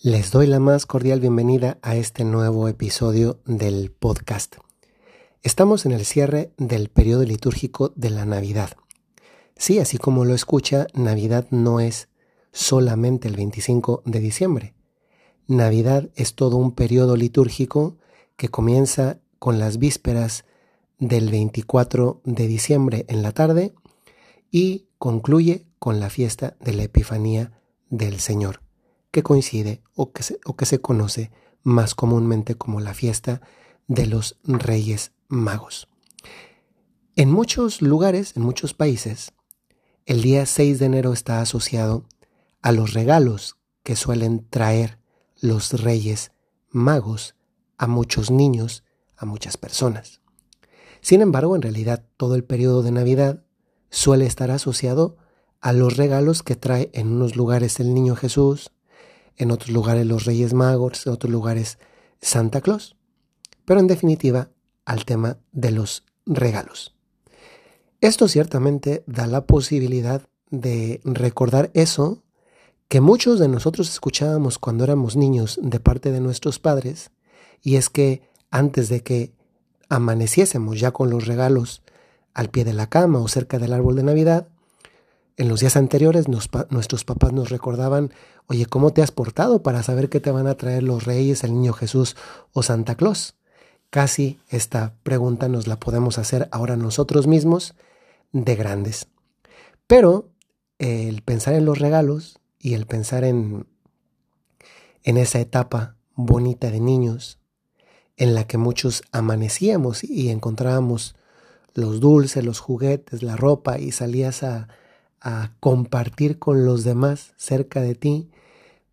Les doy la más cordial bienvenida a este nuevo episodio del podcast. Estamos en el cierre del periodo litúrgico de la Navidad. Sí, así como lo escucha, Navidad no es solamente el 25 de diciembre. Navidad es todo un periodo litúrgico que comienza con las vísperas del 24 de diciembre en la tarde y concluye con la fiesta de la Epifanía del Señor que coincide o que, se, o que se conoce más comúnmente como la fiesta de los Reyes Magos. En muchos lugares, en muchos países, el día 6 de enero está asociado a los regalos que suelen traer los Reyes Magos a muchos niños, a muchas personas. Sin embargo, en realidad todo el periodo de Navidad suele estar asociado a los regalos que trae en unos lugares el niño Jesús, en otros lugares los Reyes Magos, en otros lugares Santa Claus, pero en definitiva al tema de los regalos. Esto ciertamente da la posibilidad de recordar eso que muchos de nosotros escuchábamos cuando éramos niños de parte de nuestros padres, y es que antes de que amaneciésemos ya con los regalos al pie de la cama o cerca del árbol de Navidad, en los días anteriores nuestros papás nos recordaban, oye, ¿cómo te has portado para saber qué te van a traer los reyes, el niño Jesús o Santa Claus? Casi esta pregunta nos la podemos hacer ahora nosotros mismos de grandes. Pero el pensar en los regalos y el pensar en, en esa etapa bonita de niños, en la que muchos amanecíamos y encontrábamos los dulces, los juguetes, la ropa y salías a a compartir con los demás cerca de ti,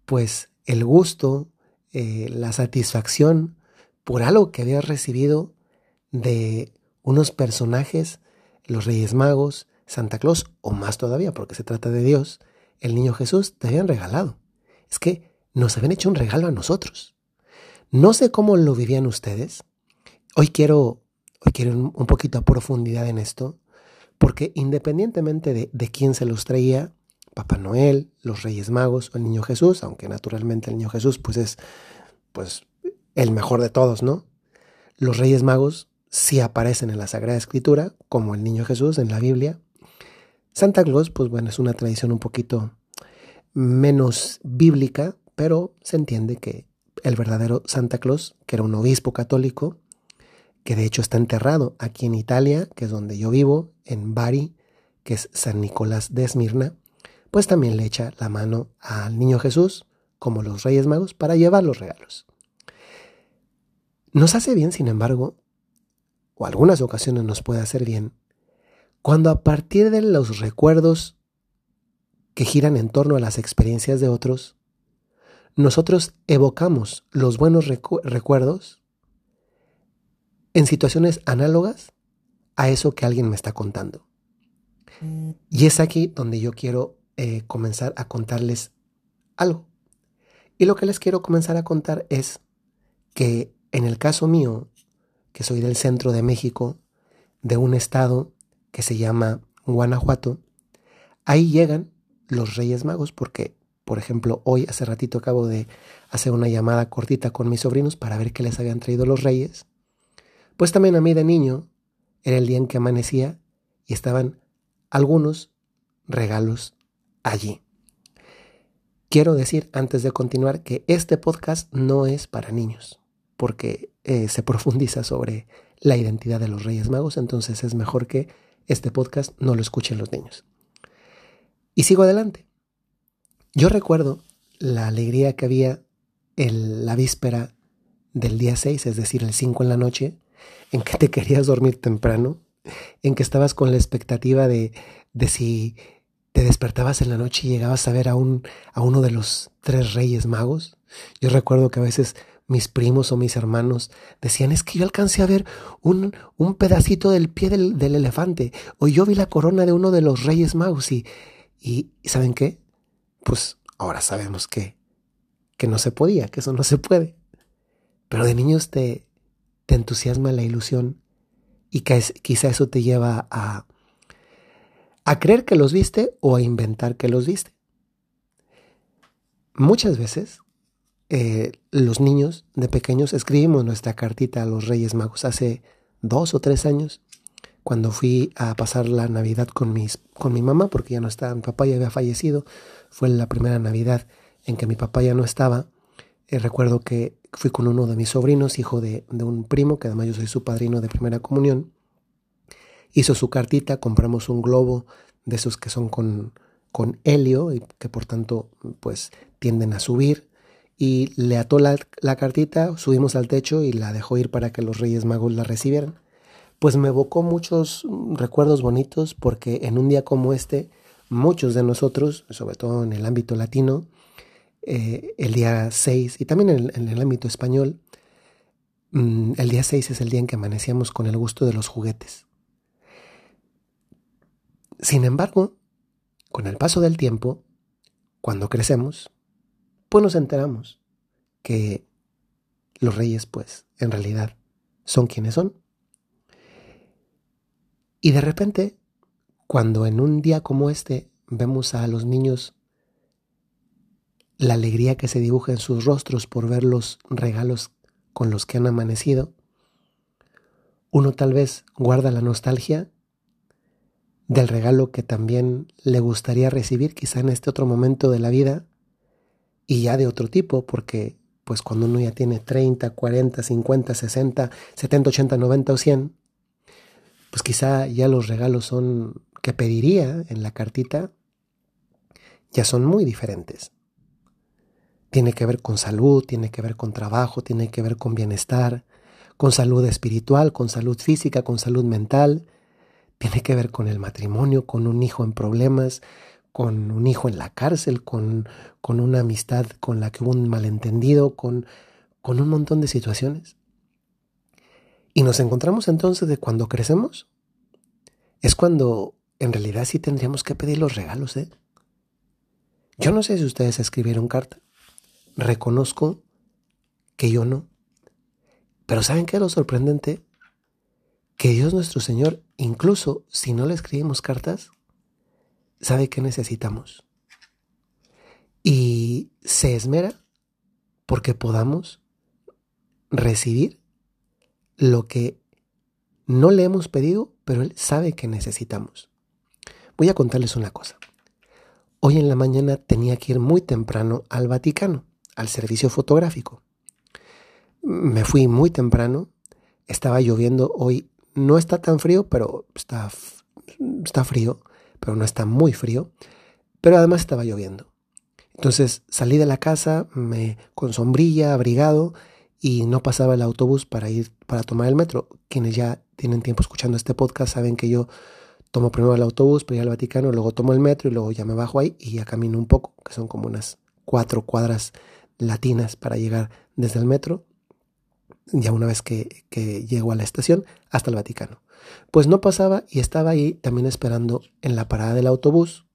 pues el gusto, eh, la satisfacción por algo que habías recibido de unos personajes, los Reyes Magos, Santa Claus, o más todavía, porque se trata de Dios, el niño Jesús, te habían regalado. Es que nos habían hecho un regalo a nosotros. No sé cómo lo vivían ustedes. Hoy quiero, hoy quiero un poquito a profundidad en esto. Porque independientemente de, quién se los traía, Papá Noel, los Reyes Magos o el Niño Jesús, aunque naturalmente el Niño Jesús pues es pues el mejor de todos, ¿no? Los Reyes Magos sí aparecen en la Sagrada Escritura, como el Niño Jesús en la Biblia. Santa Claus, pues bueno, es una tradición un poquito menos bíblica, pero se entiende que el verdadero Santa Claus, que era un obispo católico, que de hecho está enterrado aquí en Italia, que es donde yo vivo, en Bari, que es San Nicolás de Esmirna, pues también le echa la mano al niño Jesús, como los Reyes Magos, para llevar los regalos. Nos hace bien, sin embargo, o algunas ocasiones nos puede hacer bien, cuando a partir de los recuerdos que giran en torno a las experiencias de otros, nosotros evocamos los buenos recuerdos en situaciones análogas a eso que alguien me está contando. Y es aquí donde yo quiero eh, comenzar a contarles algo. Y lo que les quiero comenzar a contar es que en el caso mío, que soy del centro de México, de un estado que se llama Guanajuato, ahí llegan los Reyes Magos porque, por ejemplo, hoy hace ratito acabo de hacer una llamada cortita con mis sobrinos para ver qué les habían traído los Reyes pues también a mí de niño era el día en que amanecía y estaban algunos regalos allí. Quiero decir antes de continuar que este podcast no es para niños, porque eh, se profundiza sobre la identidad de los Reyes Magos, entonces es mejor que este podcast no lo escuchen los niños. Y sigo adelante. Yo recuerdo la alegría que había en la víspera del día 6, es decir, el 5 en la noche, en que te querías dormir temprano, en que estabas con la expectativa de, de si te despertabas en la noche y llegabas a ver a, un, a uno de los tres reyes magos. Yo recuerdo que a veces mis primos o mis hermanos decían, es que yo alcancé a ver un, un pedacito del pie del, del, elefante, o yo vi la corona de uno de los reyes magos y, y ¿saben qué? Pues ahora sabemos que, que no se podía, que eso no se puede. Pero de niños te, te entusiasma la ilusión y quizá eso te lleva a, a creer que los viste o a inventar que los viste. Muchas veces eh, los niños de pequeños escribimos nuestra cartita a los Reyes Magos hace dos o tres años, cuando fui a pasar la Navidad con, mis, con mi mamá, porque ya no estaba, mi papá ya había fallecido, fue la primera Navidad en que mi papá ya no estaba. Eh, recuerdo que fui con uno de mis sobrinos, hijo de, de un primo, que además yo soy su padrino de primera comunión. Hizo su cartita, compramos un globo de esos que son con, con helio y que por tanto pues tienden a subir y le ató la, la, cartita, subimos al techo y la dejó ir para que los Reyes Magos la recibieran. Pues me evocó muchos recuerdos bonitos porque en un día como este, muchos de nosotros, sobre todo en el ámbito latino, eh, el día 6 y también en el, ámbito español, mmm, el día 6 es el día en que amanecíamos con el gusto de los juguetes. Sin embargo, con el paso del tiempo, cuando crecemos, pues nos enteramos que los reyes, pues, en realidad son quienes son. Y de repente, cuando en un día como este vemos a los niños la alegría que se dibuja en sus rostros por ver los regalos con los que han amanecido, uno tal vez guarda la nostalgia del regalo que también le gustaría recibir quizá en este otro momento de la vida y ya de otro tipo, porque pues cuando uno ya tiene 30, 40, 50, 60, 70, 80, 90 o 100, pues quizá ya los regalos son que pediría en la cartita ya son muy diferentes. Tiene que ver con salud, tiene que ver con trabajo, tiene que ver con bienestar, con salud espiritual, con salud física, con salud mental, tiene que ver con el matrimonio, con un hijo en problemas, con un hijo en la cárcel, con, con una amistad con la que hubo un malentendido, con, con un montón de situaciones. Y nos encontramos entonces de cuando crecemos, es cuando en realidad sí tendríamos que pedir los regalos, ¿eh? Yo no sé si ustedes escribieron carta. Reconozco que yo no. Pero ¿saben qué es lo sorprendente? Que Dios nuestro Señor, incluso si no le escribimos cartas, sabe qué necesitamos. Y se esmera porque podamos recibir lo que no le hemos pedido, pero Él sabe que necesitamos. Voy a contarles una cosa. Hoy en la mañana tenía que ir muy temprano al Vaticano, al servicio fotográfico. Me fui muy temprano, estaba lloviendo hoy, no está tan frío, pero está, frío pero no está muy frío, pero además estaba lloviendo. Entonces salí de la casa me, con sombrilla, abrigado, y no pasaba el autobús para ir para tomar el metro. Quienes ya tienen tiempo escuchando este podcast saben que yo tomo primero el autobús para ir al Vaticano, luego tomo el metro y luego ya me bajo ahí y ya camino un poco, que son como unas cuatro cuadras latinas para llegar desde el metro, ya una vez que, que llego a la estación, hasta el Vaticano. Pues no pasaba y estaba ahí también esperando en la parada del autobús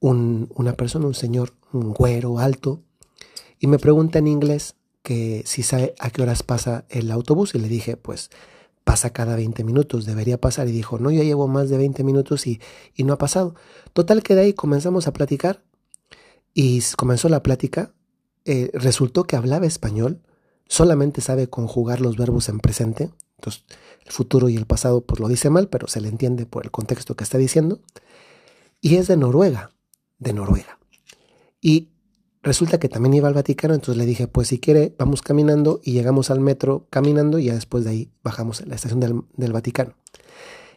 un, una persona, un señor, un güero alto, y me pregunta en inglés que si sabe a qué horas pasa el autobús y le dije, pues pasa cada 20 minutos, debería pasar. Y dijo, no, yo llevo más de 20 minutos y, y no ha pasado. Total que de ahí comenzamos a platicar y comenzó la plática. Eh, resultó que hablaba español, solamente sabe conjugar los verbos en presente. Entonces, el futuro y el pasado pues lo dice mal, pero se le entiende por el contexto que está diciendo. Y es de Noruega, de Noruega. Y resulta que también iba al Vaticano, entonces le dije, pues si quiere, vamos caminando y llegamos al metro caminando y ya después de ahí bajamos a la estación del, del Vaticano.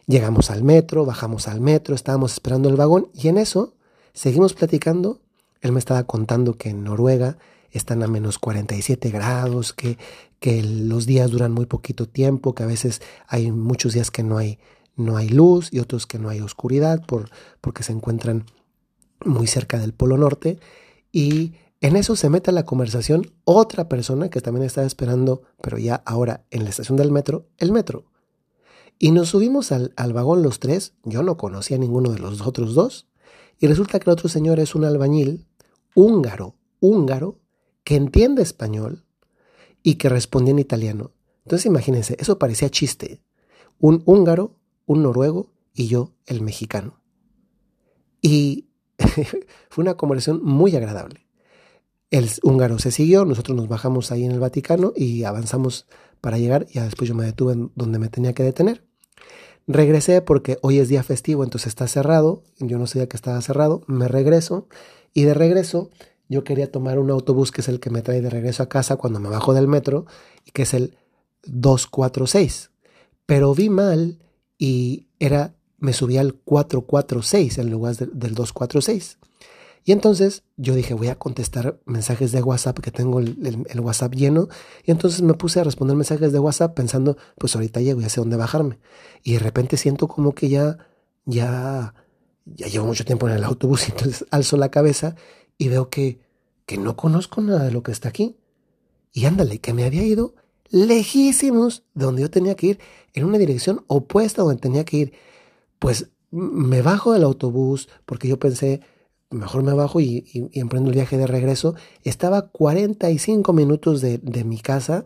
Llegamos al metro, bajamos al metro, estábamos esperando el vagón y en eso seguimos platicando. Él me estaba contando que en Noruega están a menos 47 grados, que, que los días duran muy poquito tiempo, que a veces hay muchos días que no hay, no hay luz y otros que no hay oscuridad por, porque se encuentran muy cerca del Polo Norte. Y en eso se mete a la conversación otra persona que también estaba esperando, pero ya ahora en la estación del metro, el metro. Y nos subimos al, al vagón los tres, yo no conocía a ninguno de los otros dos, y resulta que el otro señor es un albañil húngaro, húngaro, que entiende español y que respondía en italiano. Entonces imagínense, eso parecía chiste. Un húngaro, un noruego y yo, el mexicano. Y fue una conversación muy agradable. el húngaro se siguió, nosotros nos bajamos ahí en el Vaticano y avanzamos para llegar, ya después yo me detuve donde me tenía que detener. Regresé porque hoy es día festivo, entonces está cerrado, yo no sabía que estaba cerrado, me regreso y de regreso yo quería tomar un autobús que es el que me trae de regreso a casa cuando me bajo del metro, y que es el 246. Pero vi mal y era, me subí al 446 en lugar del 246. Y entonces yo dije, voy a contestar mensajes de WhatsApp, que tengo el, WhatsApp lleno. Y entonces me puse a responder mensajes de WhatsApp pensando, pues ahorita llego, ya sé dónde bajarme. Y de repente siento como que ya, ya, ya llevo mucho tiempo en el autobús. Entonces alzo la cabeza y veo que, que no conozco nada de lo que está aquí. Y ándale, que me había ido lejísimos de donde yo tenía que ir, en una dirección opuesta a donde tenía que ir. Pues me bajo del autobús porque yo pensé, mejor me bajo y, emprendo el viaje de regreso. Estaba 45 minutos de, de mi casa,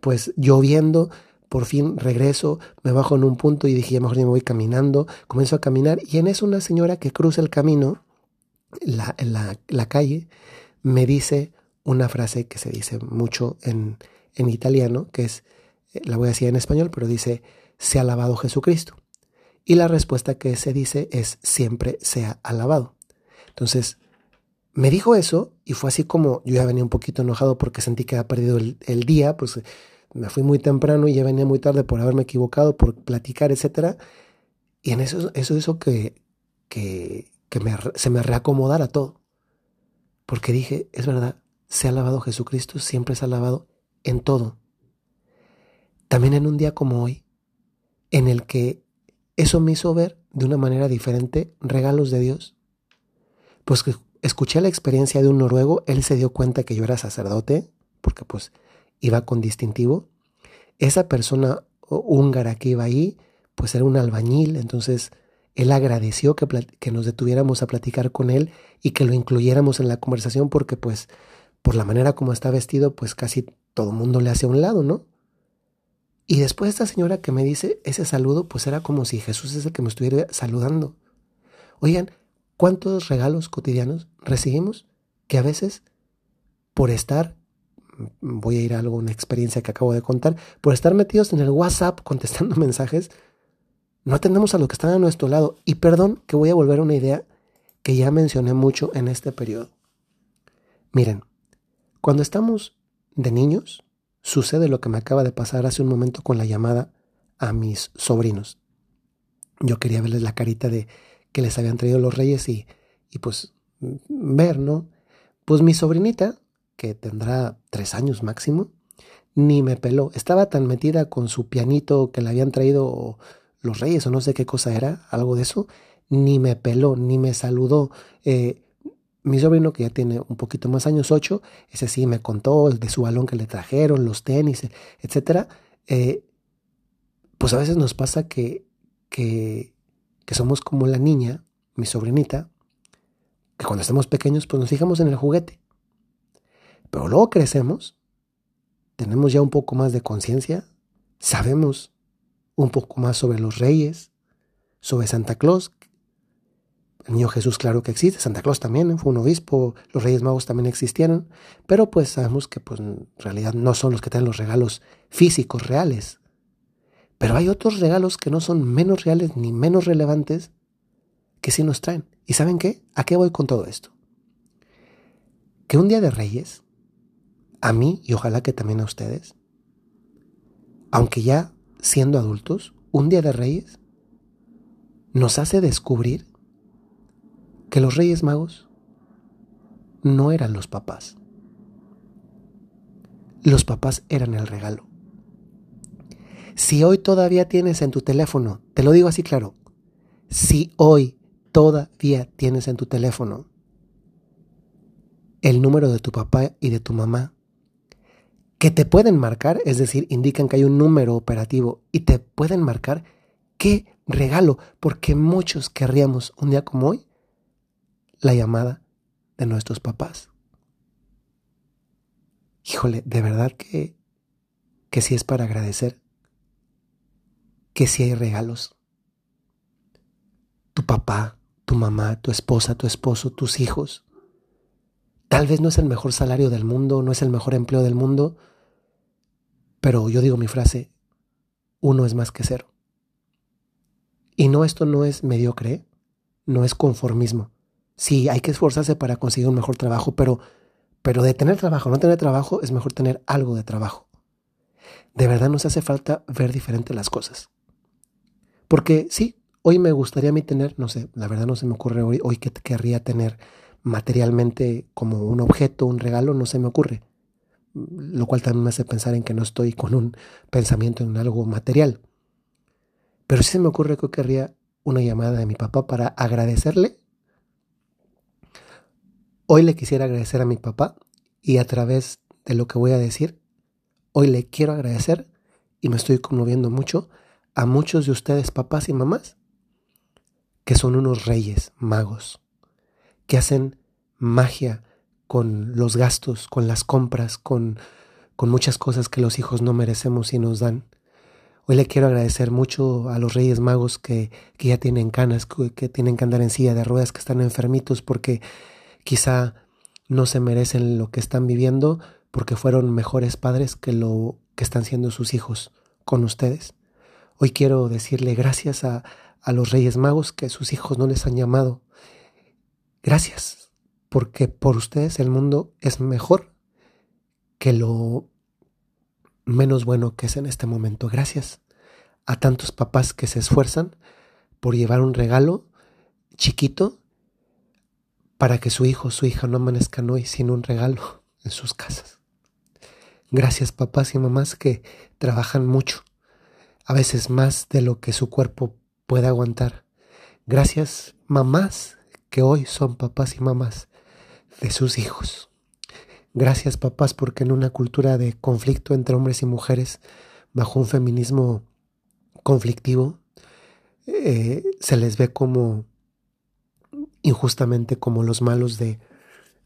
pues lloviendo. Por fin regreso, me bajo en un punto y dije, mejor ya me voy caminando. Comienzo a caminar y en eso una señora que cruza el camino, la, la, la calle, me dice una frase que se dice mucho en, en italiano, que es, eh, la voy a decir en español, pero dice, se ha alabado Jesucristo. Y la respuesta que se dice es, siempre sea alabado. Entonces, me dijo eso y fue así como yo ya venía un poquito enojado porque sentí que había perdido el, día, pues me fui muy temprano y ya venía muy tarde por haberme equivocado, por platicar, etc. Y en eso, eso hizo que, que, que me, se me reacomodara todo. Porque dije, es verdad, se ha alabado Jesucristo, siempre se ha alabado en todo. También en un día como hoy, en el que eso me hizo ver de una manera diferente regalos de Dios pues escuché la experiencia de un noruego, él se dio cuenta que yo era sacerdote, porque pues iba con distintivo. Esa persona húngara que iba ahí, pues era un albañil, entonces él agradeció que, nos detuviéramos a platicar con él y que lo incluyéramos en la conversación porque pues por la manera como está vestido, pues casi todo mundo le hace a un lado, ¿no? Y después esta señora que me dice ese saludo, pues era como si Jesús es el que me estuviera saludando. Oigan, ¿Cuántos regalos cotidianos recibimos que a veces por estar, voy a ir a algo, una experiencia que acabo de contar, por estar metidos en el WhatsApp contestando mensajes, no atendemos a lo que está a nuestro lado. Y perdón que voy a volver a una idea que ya mencioné mucho en este periodo. Miren, cuando estamos de niños, sucede lo que me acaba de pasar hace un momento con la llamada a mis sobrinos. Yo quería verles la carita de que les habían traído los reyes y, y pues ver, ¿no? Pues mi sobrinita, que tendrá tres años máximo, ni me peló. Estaba tan metida con su pianito que le habían traído los reyes o no sé qué cosa era, algo de eso, ni me peló, ni me saludó. Eh, mi sobrino, que ya tiene un poquito más años, ocho, ese sí me contó de su balón que le trajeron, los tenis, etcétera. Eh, pues a veces nos pasa que, que que somos como la niña, mi sobrinita, que cuando estamos pequeños pues nos fijamos en el juguete. Pero luego crecemos, tenemos ya un poco más de conciencia, sabemos un poco más sobre los reyes, sobre Santa Claus. El niño Jesús claro que existe, Santa Claus también fue un obispo, los Reyes Magos también existieron, pero pues sabemos que pues en realidad no son los que traen los regalos físicos reales, pero hay otros regalos que no son menos reales ni menos relevantes que sí nos traen. ¿Y saben qué? ¿A qué voy con todo esto? Que un día de reyes, a mí y ojalá que también a ustedes, aunque ya siendo adultos, un día de reyes nos hace descubrir que los reyes magos no eran los papás. Los papás eran el regalo. Si hoy todavía tienes en tu teléfono, te lo digo así claro, si hoy todavía tienes en tu teléfono el número de tu papá y de tu mamá, que te pueden marcar, es decir, indican que hay un número operativo y te pueden marcar, qué regalo, porque muchos querríamos un día como hoy la llamada de nuestros papás. Híjole, de verdad que, que sí es para agradecer que si hay regalos. Tu papá, tu mamá, tu esposa, tu esposo, tus hijos, Tal vez no es el mejor salario del mundo, no es el mejor empleo del mundo, pero yo digo mi frase, uno es más que cero. Y no, esto no es mediocre, no es conformismo. Sí, hay que esforzarse para conseguir un mejor trabajo, pero, pero de tener trabajo, no tener trabajo, es mejor tener algo de trabajo. De verdad nos hace falta ver diferente las cosas. Porque sí, hoy me gustaría a mí tener, no sé, la verdad no se me ocurre hoy, hoy que querría tener materialmente como un objeto, un regalo, no se me ocurre. Lo cual también me hace pensar en que no estoy con un pensamiento en algo material. Pero sí se me ocurre que querría una llamada de mi papá para agradecerle. Hoy le quisiera agradecer a mi papá y a través de lo que voy a decir, hoy le quiero agradecer y me estoy conmoviendo mucho a muchos de ustedes, papás y mamás, que son unos reyes magos que hacen magia con los gastos, con las compras, con, con muchas cosas que los hijos no merecemos y nos dan. Hoy le quiero agradecer mucho a los Reyes Magos que, que ya tienen canas, que, que, tienen que andar en silla de ruedas, que están enfermitos porque quizá no se merecen lo que están viviendo porque fueron mejores padres que lo que están siendo sus hijos con ustedes. Hoy quiero decirle gracias a, a los Reyes Magos que sus hijos no les han llamado Gracias, porque por ustedes el mundo es mejor que lo menos bueno que es en este momento. Gracias a tantos papás que se esfuerzan por llevar un regalo chiquito para que su hijo o su hija no amanezcan hoy sin un regalo en sus casas. Gracias papás y mamás que trabajan mucho, a veces más de lo que su cuerpo puede aguantar. Gracias mamás que hoy son papás y mamás de sus hijos. Gracias papás porque en una cultura de conflicto entre hombres y mujeres, bajo un feminismo conflictivo, eh, se les ve como injustamente como los malos de,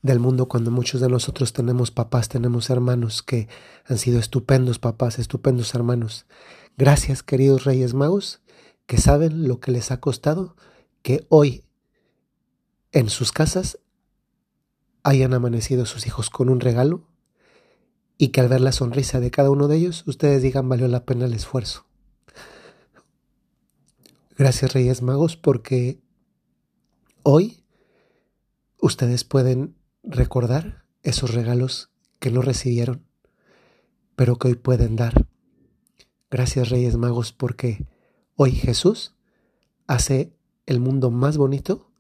del mundo cuando muchos de nosotros tenemos papás, tenemos hermanos que han sido estupendos papás, estupendos hermanos. Gracias queridos Reyes Magos que saben lo que les ha costado que hoy en sus casas hayan amanecido sus hijos con un regalo y que al ver la sonrisa de cada uno de ellos ustedes digan valió la pena el esfuerzo. Gracias Reyes Magos porque hoy ustedes pueden recordar esos regalos que no recibieron, pero que hoy pueden dar. Gracias Reyes Magos porque hoy Jesús hace el mundo más bonito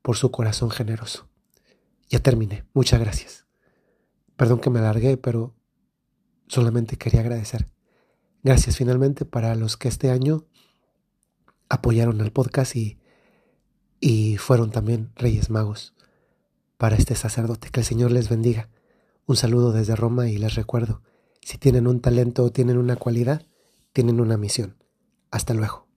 por su corazón generoso. Ya terminé. Muchas gracias. Perdón que me alargué, pero solamente quería agradecer. Gracias finalmente para los que este año apoyaron al podcast y, y fueron también Reyes Magos para este sacerdote. Que el Señor les bendiga. Un saludo desde Roma y les recuerdo, si tienen un talento o tienen una cualidad, tienen una misión. Hasta luego.